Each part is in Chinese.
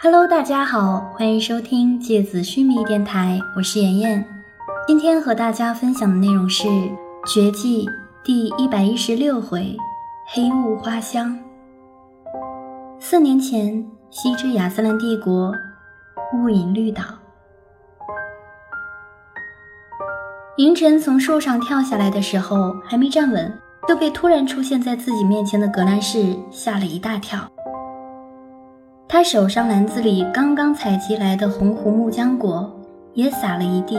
Hello，大家好，欢迎收听芥子须弥电台，我是妍妍。今天和大家分享的内容是《绝技》第一百一十六回“黑雾花香”。四年前，西之亚斯兰帝国雾隐绿岛，银尘从树上跳下来的时候，还没站稳，就被突然出现在自己面前的格兰仕吓了一大跳。他手上篮子里刚刚采集来的红胡木浆果也洒了一地。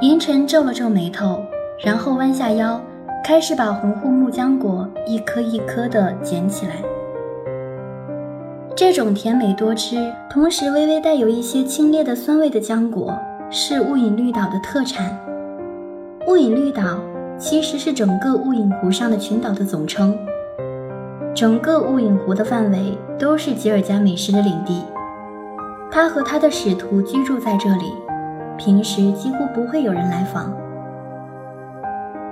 银尘皱了皱眉头，然后弯下腰，开始把红胡木浆果一颗一颗地捡起来。这种甜美多汁，同时微微带有一些清冽的酸味的浆果，是雾隐绿岛的特产。雾隐绿岛其实是整个雾隐湖上的群岛的总称。整个雾隐湖的范围都是吉尔加美什的领地，他和他的使徒居住在这里，平时几乎不会有人来访。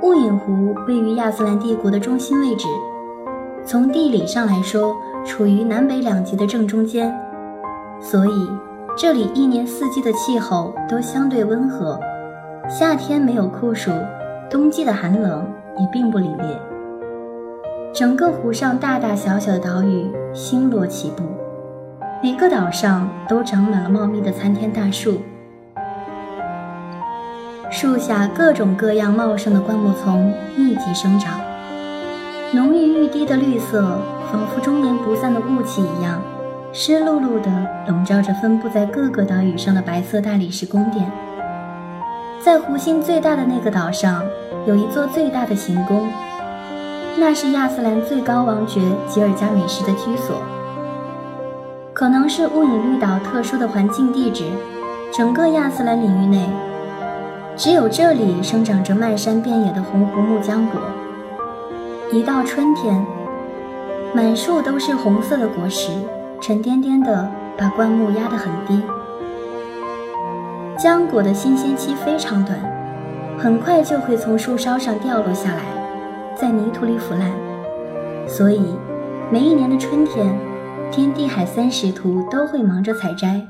雾隐湖位于亚斯兰帝国的中心位置，从地理上来说，处于南北两极的正中间，所以这里一年四季的气候都相对温和，夏天没有酷暑，冬季的寒冷也并不凛冽。整个湖上大大小小的岛屿星罗棋布，每个岛上都长满了茂密的参天大树，树下各种各样茂盛的灌木丛密集生长，浓郁欲滴的绿色仿佛终年不散的雾气一样，湿漉漉地笼罩着分布在各个岛屿上的白色大理石宫殿。在湖心最大的那个岛上，有一座最大的行宫。那是亚斯兰最高王爵吉尔加美什的居所，可能是雾隐绿岛特殊的环境地质，整个亚斯兰领域内，只有这里生长着漫山遍野的红胡木浆果。一到春天，满树都是红色的果实，沉甸甸的把灌木压得很低。浆果的新鲜期非常短，很快就会从树梢上掉落下来。在泥土里腐烂，所以每一年的春天，天地海三使徒都会忙着采摘。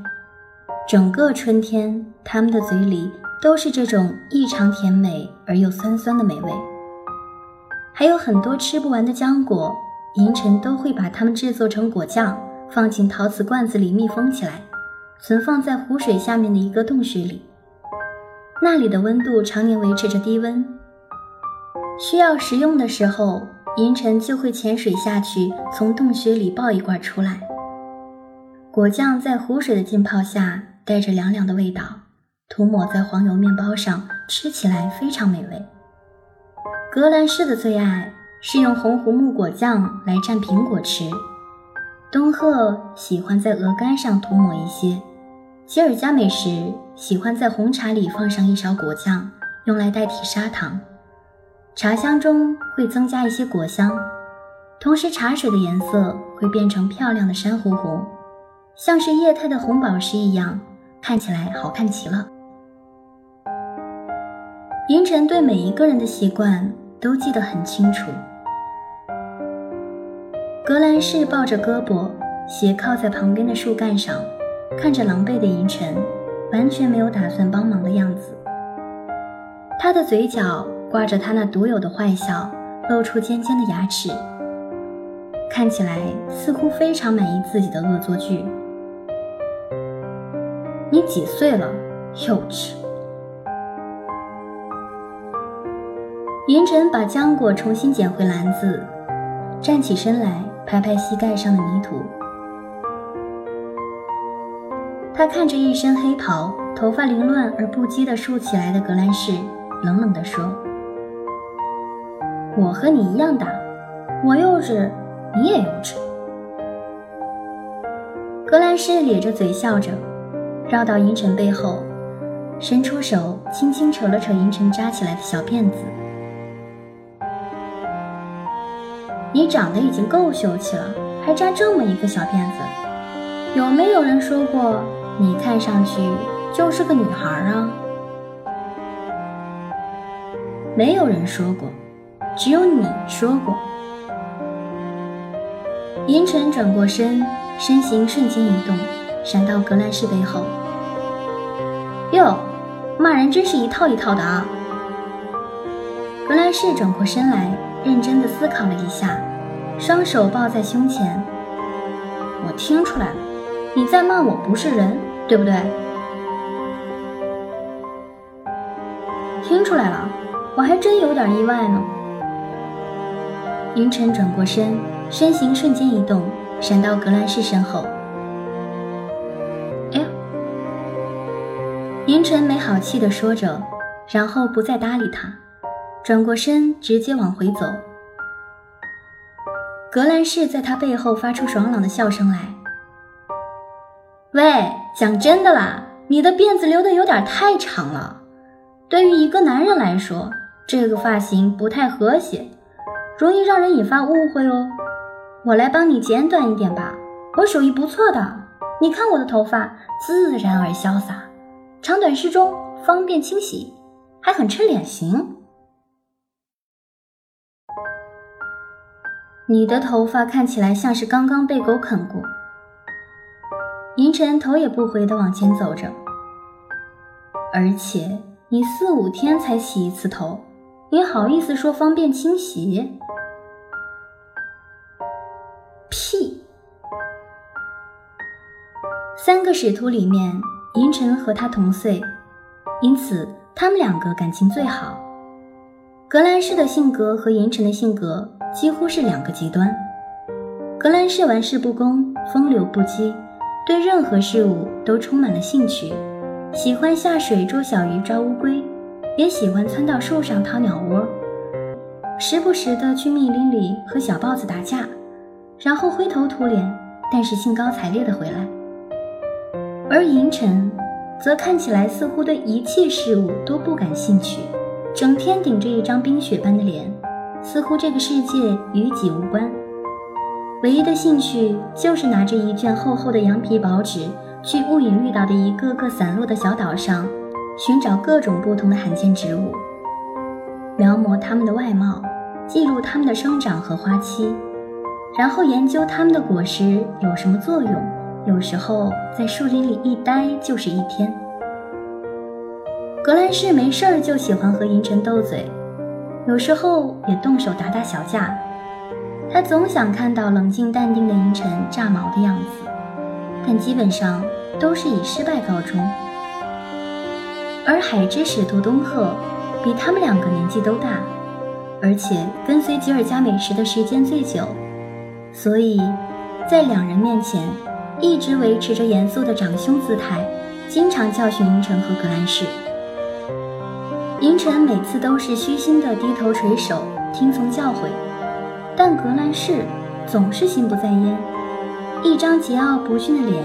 整个春天，他们的嘴里都是这种异常甜美而又酸酸的美味。还有很多吃不完的浆果，银尘都会把它们制作成果酱，放进陶瓷罐子里密封起来，存放在湖水下面的一个洞穴里。那里的温度常年维持着低温。需要食用的时候，银尘就会潜水下去，从洞穴里抱一罐出来。果酱在湖水的浸泡下，带着凉凉的味道，涂抹在黄油面包上，吃起来非常美味。格兰仕的最爱是用红胡木果酱来蘸苹果吃，东赫喜欢在鹅肝上涂抹一些，吉尔加美什喜欢在红茶里放上一勺果酱，用来代替砂糖。茶香中会增加一些果香，同时茶水的颜色会变成漂亮的珊瑚红，像是液态的红宝石一样，看起来好看极了。银尘对每一个人的习惯都记得很清楚。格兰仕抱着胳膊，斜靠在旁边的树干上，看着狼狈的银尘，完全没有打算帮忙的样子。他的嘴角。挂着他那独有的坏笑，露出尖尖的牙齿，看起来似乎非常满意自己的恶作剧。你几岁了？幼稚！银尘把浆果重新捡回篮子，站起身来，拍拍膝盖上的泥土。他看着一身黑袍、头发凌乱而不羁地竖起来的格兰仕，冷冷地说。我和你一样大，我幼稚，你也幼稚。格兰仕咧着嘴笑着，绕到银尘背后，伸出手轻轻扯了扯银尘扎起来的小辫子。你长得已经够秀气了，还扎这么一个小辫子，有没有人说过你看上去就是个女孩啊？没有人说过。只有你说过。银尘转过身，身形瞬间移动，闪到格兰仕背后。哟，骂人真是一套一套的啊！格兰仕转过身来，认真的思考了一下，双手抱在胸前。我听出来了，你在骂我不是人，对不对？听出来了，我还真有点意外呢。云晨转过身，身形瞬间移动，闪到格兰仕身后。哎！云晨没好气地说着，然后不再搭理他，转过身直接往回走。格兰仕在他背后发出爽朗的笑声来。喂，讲真的啦，你的辫子留的有点太长了，对于一个男人来说，这个发型不太和谐。容易让人引发误会哦，我来帮你剪短一点吧，我手艺不错的。你看我的头发自然而潇洒，长短适中，方便清洗，还很衬脸型。你的头发看起来像是刚刚被狗啃过。银尘头也不回的往前走着，而且你四五天才洗一次头，你好意思说方便清洗？屁三个使徒里面，银尘和他同岁，因此他们两个感情最好。格兰仕的性格和银尘的性格几乎是两个极端。格兰仕玩世不恭，风流不羁，对任何事物都充满了兴趣，喜欢下水捉小鱼、抓乌龟，也喜欢窜到树上掏鸟窝，时不时的去密林里和小豹子打架，然后灰头土脸，但是兴高采烈的回来。而银尘，则看起来似乎对一切事物都不感兴趣，整天顶着一张冰雪般的脸，似乎这个世界与己无关。唯一的兴趣就是拿着一卷厚厚的羊皮薄纸，去雾隐绿岛的一个个散落的小岛上，寻找各种不同的罕见植物，描摹它们的外貌，记录它们的生长和花期，然后研究它们的果实有什么作用。有时候在树林里一待就是一天。格兰仕没事儿就喜欢和银尘斗嘴，有时候也动手打打小架。他总想看到冷静淡定的银尘炸毛的样子，但基本上都是以失败告终。而海之使徒东鹤比他们两个年纪都大，而且跟随吉尔加美什的时间最久，所以在两人面前。一直维持着严肃的长兄姿态，经常教训银尘和格兰仕。银尘每次都是虚心的低头垂首，听从教诲，但格兰仕总是心不在焉，一张桀骜不驯的脸，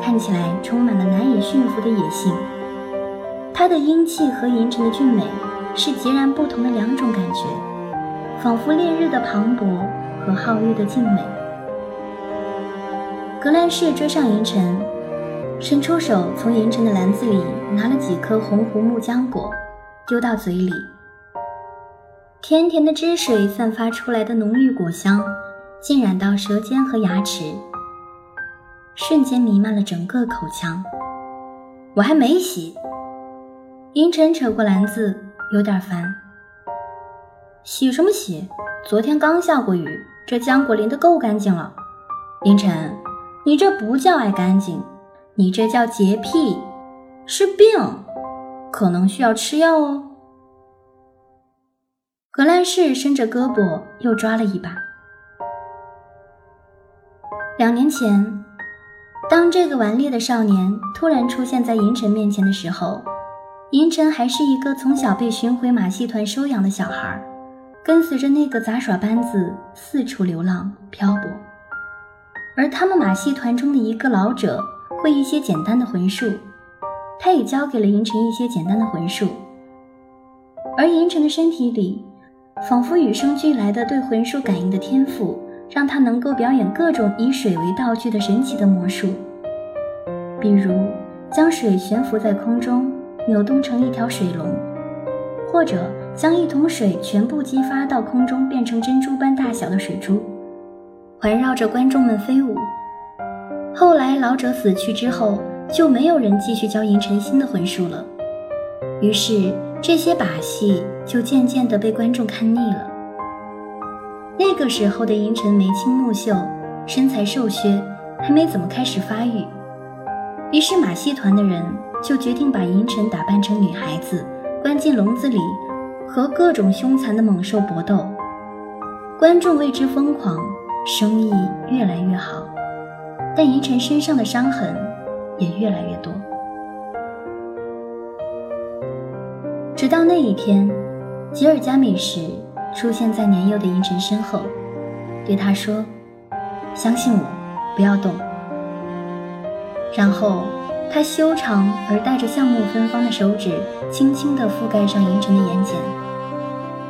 看起来充满了难以驯服的野性。他的英气和银尘的俊美是截然不同的两种感觉，仿佛烈日的磅礴和皓月的静美。格兰仕追上银尘，伸出手从银尘的篮子里拿了几颗红胡木浆果，丢到嘴里。甜甜的汁水散发出来的浓郁果香，浸染到舌尖和牙齿，瞬间弥漫了整个口腔。我还没洗。银尘扯过篮子，有点烦。洗什么洗？昨天刚下过雨，这浆果淋得够干净了。银尘。你这不叫爱干净，你这叫洁癖，是病，可能需要吃药哦。格兰仕伸着胳膊又抓了一把。两年前，当这个顽劣的少年突然出现在银尘面前的时候，银尘还是一个从小被巡回马戏团收养的小孩，跟随着那个杂耍班子四处流浪漂泊。而他们马戏团中的一个老者会一些简单的魂术，他也教给了银尘一些简单的魂术。而银尘的身体里，仿佛与生俱来的对魂术感应的天赋，让他能够表演各种以水为道具的神奇的魔术，比如将水悬浮在空中，扭动成一条水龙，或者将一桶水全部激发到空中，变成珍珠般大小的水珠。环绕着观众们飞舞，后来老者死去之后，就没有人继续教银尘新的魂术了，于是这些把戏就渐渐地被观众看腻了。那个时候的银尘眉清目秀，身材瘦削，还没怎么开始发育，于是马戏团的人就决定把银尘打扮成女孩子，关进笼子里，和各种凶残的猛兽搏斗。观众为之疯狂，生意越来越好，但银尘身上的伤痕也越来越多。直到那一天，吉尔加美什出现在年幼的银尘身后，对他说：“相信我，不要动。”然后他修长而带着橡木芬芳的手指轻轻地覆盖上银尘的眼睑，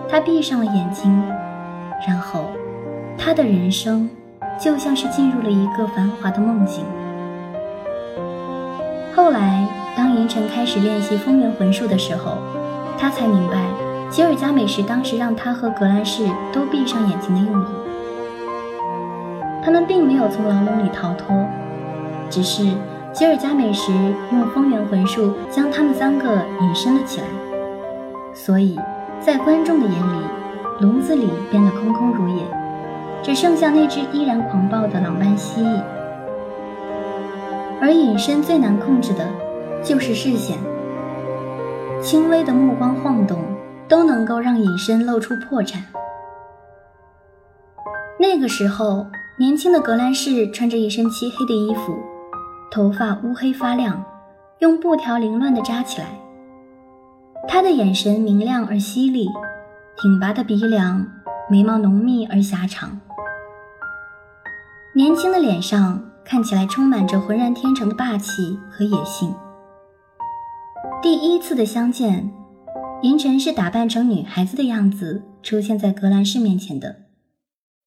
他闭上了眼睛。然后，他的人生就像是进入了一个繁华的梦境。后来，当银尘开始练习风元魂术的时候，他才明白吉尔加美什当时让他和格兰仕都闭上眼睛的用意。他们并没有从牢笼里逃脱，只是吉尔加美什用风元魂术将他们三个隐身了起来。所以在观众的眼里。笼子里变得空空如也，只剩下那只依然狂暴的老斑蜥蜴。而隐身最难控制的，就是视线。轻微的目光晃动，都能够让隐身露出破绽。那个时候，年轻的格兰仕穿着一身漆黑的衣服，头发乌黑发亮，用布条凌乱地扎起来。他的眼神明亮而犀利。挺拔的鼻梁，眉毛浓密而狭长，年轻的脸上看起来充满着浑然天成的霸气和野性。第一次的相见，银尘是打扮成女孩子的样子出现在格兰仕面前的，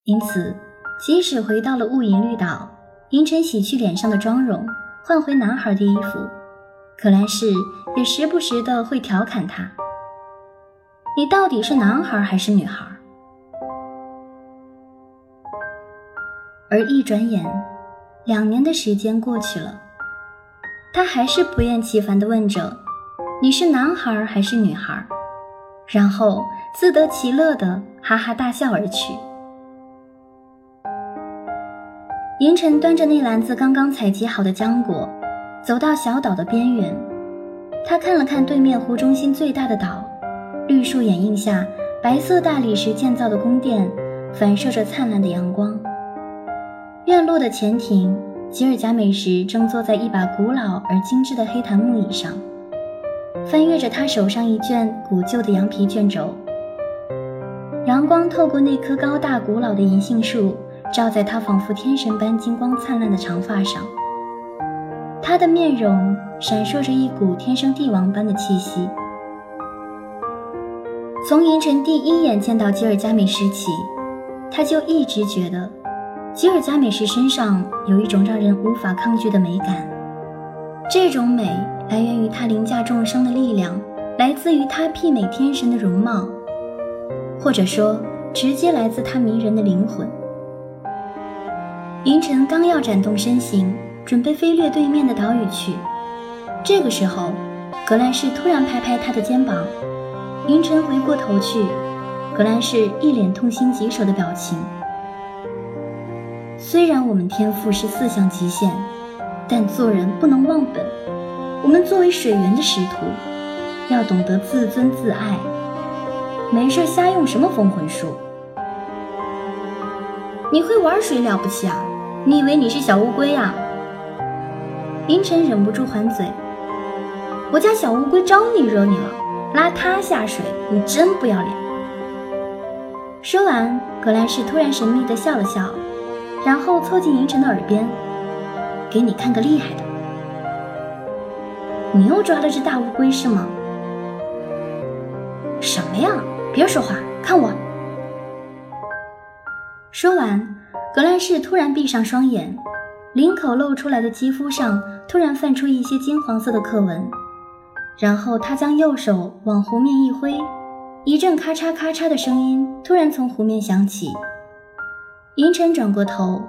因此，即使回到了雾隐绿岛，银尘洗去脸上的妆容，换回男孩的衣服，可兰氏也时不时的会调侃他。你到底是男孩还是女孩？而一转眼，两年的时间过去了，他还是不厌其烦的问着：“你是男孩还是女孩？”然后自得其乐的哈哈大笑而去。银尘端着那篮子刚刚采集好的浆果，走到小岛的边缘，他看了看对面湖中心最大的岛。绿树掩映下，白色大理石建造的宫殿反射着灿烂的阳光。院落的前庭，吉尔加美什正坐在一把古老而精致的黑檀木椅上，翻阅着他手上一卷古旧的羊皮卷轴。阳光透过那棵高大古老的银杏树，照在她仿佛天神般金光灿烂的长发上。她的面容闪烁着一股天生帝王般的气息。从银尘第一眼见到吉尔加美什起，他就一直觉得吉尔加美什身上有一种让人无法抗拒的美感。这种美来源于他凌驾众生的力量，来自于他媲美天神的容貌，或者说，直接来自他迷人的灵魂。云尘刚要展动身形，准备飞掠对面的岛屿去，这个时候，格兰仕突然拍拍他的肩膀。云尘回过头去，格兰仕一脸痛心疾首的表情。虽然我们天赋是四项极限，但做人不能忘本。我们作为水源的使徒，要懂得自尊自爱。没事瞎用什么封魂术？你会玩水了不起啊？你以为你是小乌龟呀？银尘忍不住还嘴：“我家小乌龟招你惹你了？”拉他下水，你真不要脸！说完，格兰仕突然神秘地笑了笑，然后凑近银尘的耳边：“给你看个厉害的，你又抓了只大乌龟是吗？”“什么呀？别说话，看我！”说完，格兰仕突然闭上双眼，领口露出来的肌肤上突然泛出一些金黄色的刻纹。然后他将右手往湖面一挥，一阵咔嚓咔嚓的声音突然从湖面响起。银尘转过头，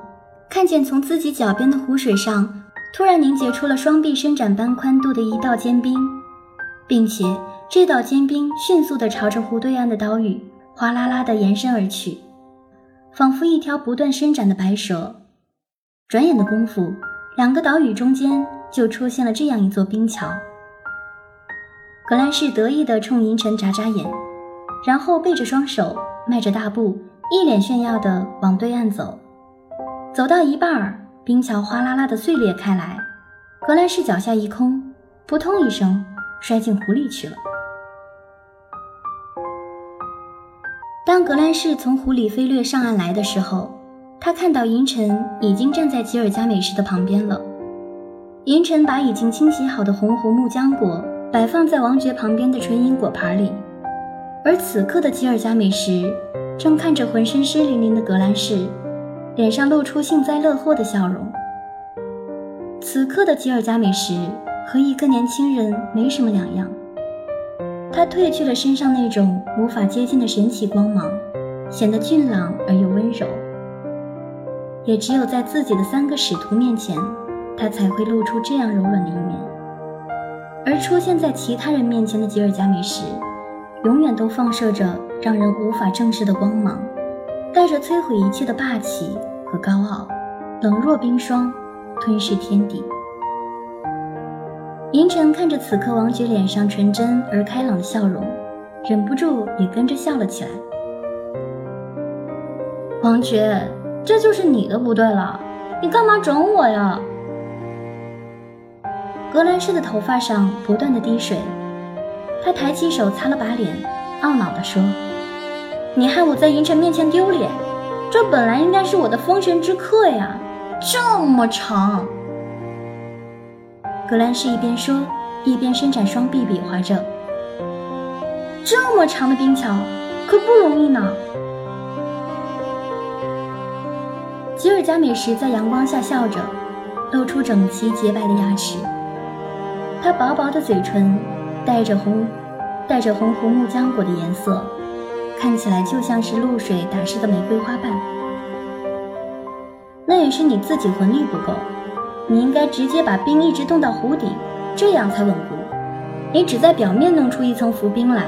看见从自己脚边的湖水上突然凝结出了双臂伸展般宽度的一道坚冰，并且这道坚冰迅速地朝着湖对岸的岛屿哗啦啦地延伸而去，仿佛一条不断伸展的白蛇。转眼的功夫，两个岛屿中间就出现了这样一座冰桥。格兰仕得意地冲银尘眨眨眼，然后背着双手，迈着大步，一脸炫耀地往对岸走。走到一半儿，冰桥哗啦啦地碎裂开来，格兰仕脚下一空，扑通一声摔进湖里去了。当格兰仕从湖里飞掠上岸来的时候，他看到银尘已经站在吉尔加美什的旁边了。银尘把已经清洗好的红湖木浆果摆放在王爵旁边的纯银果盘里，而此刻的吉尔加美什正看着浑身湿淋淋的格兰仕。脸上露出幸灾乐祸的笑容。此刻的吉尔加美什和一个年轻人没什么两样，他褪去了身上那种无法接近的神奇光芒，显得俊朗而又温柔。也只有在自己的三个使徒面前，他才会露出这样柔软的一面。而出现在其他人面前的吉尔加美什，永远都放射着让人无法正视的光芒。带着摧毁一切的霸气和高傲，冷若冰霜，吞噬天地。银尘看着此刻王爵脸上纯真而开朗的笑容，忍不住也跟着笑了起来。王爵，这就是你的不对了，你干嘛整我呀？格兰仕的头发上不断的滴水，他抬起手擦了把脸，懊恼地说。你害我在银尘面前丢脸，这本来应该是我的封神之客呀，这么长。格兰仕一边说，一边伸展双臂比划着。这么长的冰桥，可不容易呢。吉尔加美什在阳光下笑着，露出整齐洁白的牙齿。他薄薄的嘴唇，带着红，带着红湖木浆果的颜色。看起来就像是露水打湿的玫瑰花瓣，那也是你自己魂力不够，你应该直接把冰一直冻到湖底，这样才稳固。你只在表面弄出一层浮冰来，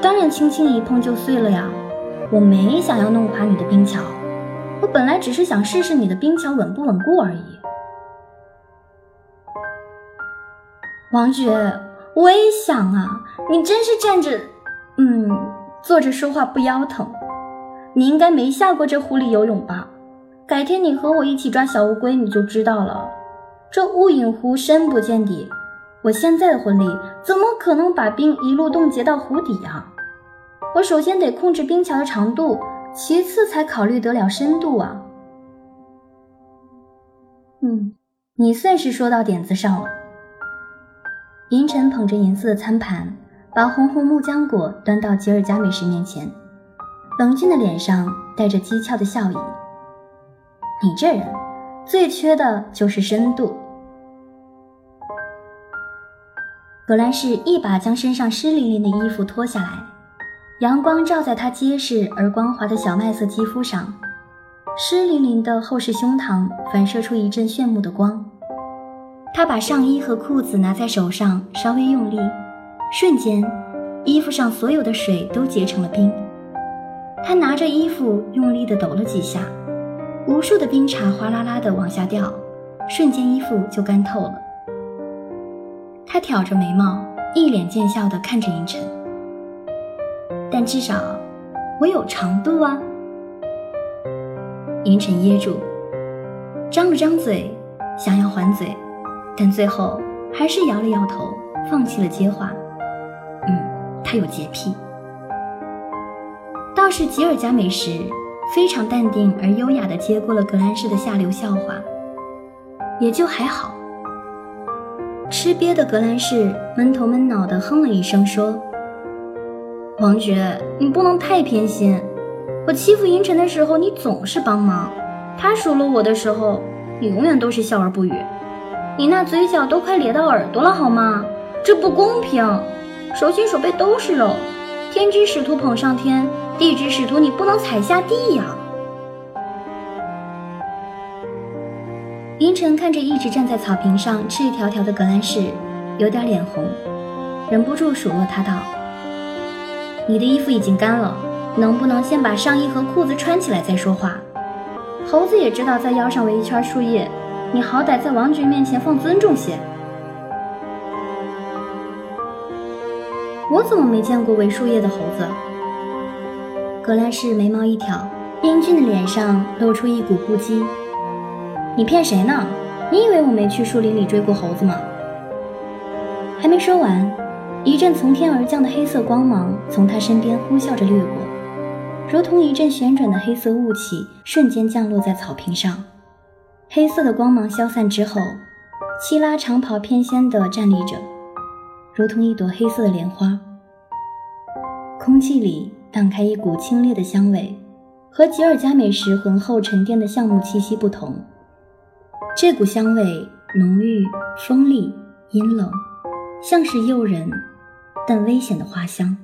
当然轻轻一碰就碎了呀。我没想要弄垮你的冰桥，我本来只是想试试你的冰桥稳不稳固而已。王爵，我也想啊，你真是站着，嗯。坐着说话不腰疼，你应该没下过这湖里游泳吧？改天你和我一起抓小乌龟，你就知道了。这雾隐湖深不见底，我现在的魂力怎么可能把冰一路冻结到湖底啊？我首先得控制冰桥的长度，其次才考虑得了深度啊。嗯，你算是说到点子上了。银尘捧着银色的餐盘。把红红木浆果端到吉尔加美什面前，冷峻的脸上带着讥诮的笑意。你这人最缺的就是深度。格兰仕一把将身上湿淋淋的衣服脱下来，阳光照在他结实而光滑的小麦色肌肤上，湿淋淋的厚实胸膛反射出一阵炫目的光。他把上衣和裤子拿在手上，稍微用力。瞬间，衣服上所有的水都结成了冰。他拿着衣服用力地抖了几下，无数的冰碴哗啦啦地往下掉，瞬间衣服就干透了。他挑着眉毛，一脸贱笑地看着银尘。但至少我有长度啊！银尘噎住，张了张嘴，想要还嘴，但最后还是摇了摇头，放弃了接话。嗯他有洁癖，倒是吉尔加美什非常淡定而优雅地接过了格兰仕的下流笑话，也就还好。吃瘪的格兰仕闷头闷脑地哼了一声，说：“王爵，你不能太偏心。我欺负银尘的时候，你总是帮忙；他数落我的时候，你永远都是笑而不语。你那嘴角都快咧到耳朵了，好吗？这不公平。”手心手背都是肉，天之使徒捧上天，地之使徒你不能踩下地呀！凌晨看着一直站在草坪上赤条条的格兰仕，有点脸红，忍不住数落他道：“你的衣服已经干了，能不能先把上衣和裤子穿起来再说话？猴子也知道在腰上围一圈树叶，你好歹在王爵面前放尊重些。”我怎么没见过围树叶的猴子？格兰仕眉毛一挑，英俊的脸上露出一股不羁。你骗谁呢？你以为我没去树林里追过猴子吗？还没说完，一阵从天而降的黑色光芒从他身边呼啸着掠过，如同一阵旋转的黑色雾气，瞬间降落在草坪上。黑色的光芒消散之后，希拉长袍翩跹地站立着。如同一朵黑色的莲花，空气里荡开一股清冽的香味，和吉尔加美什浑厚沉淀的橡木气息不同。这股香味浓郁、锋利、阴冷，像是诱人但危险的花香。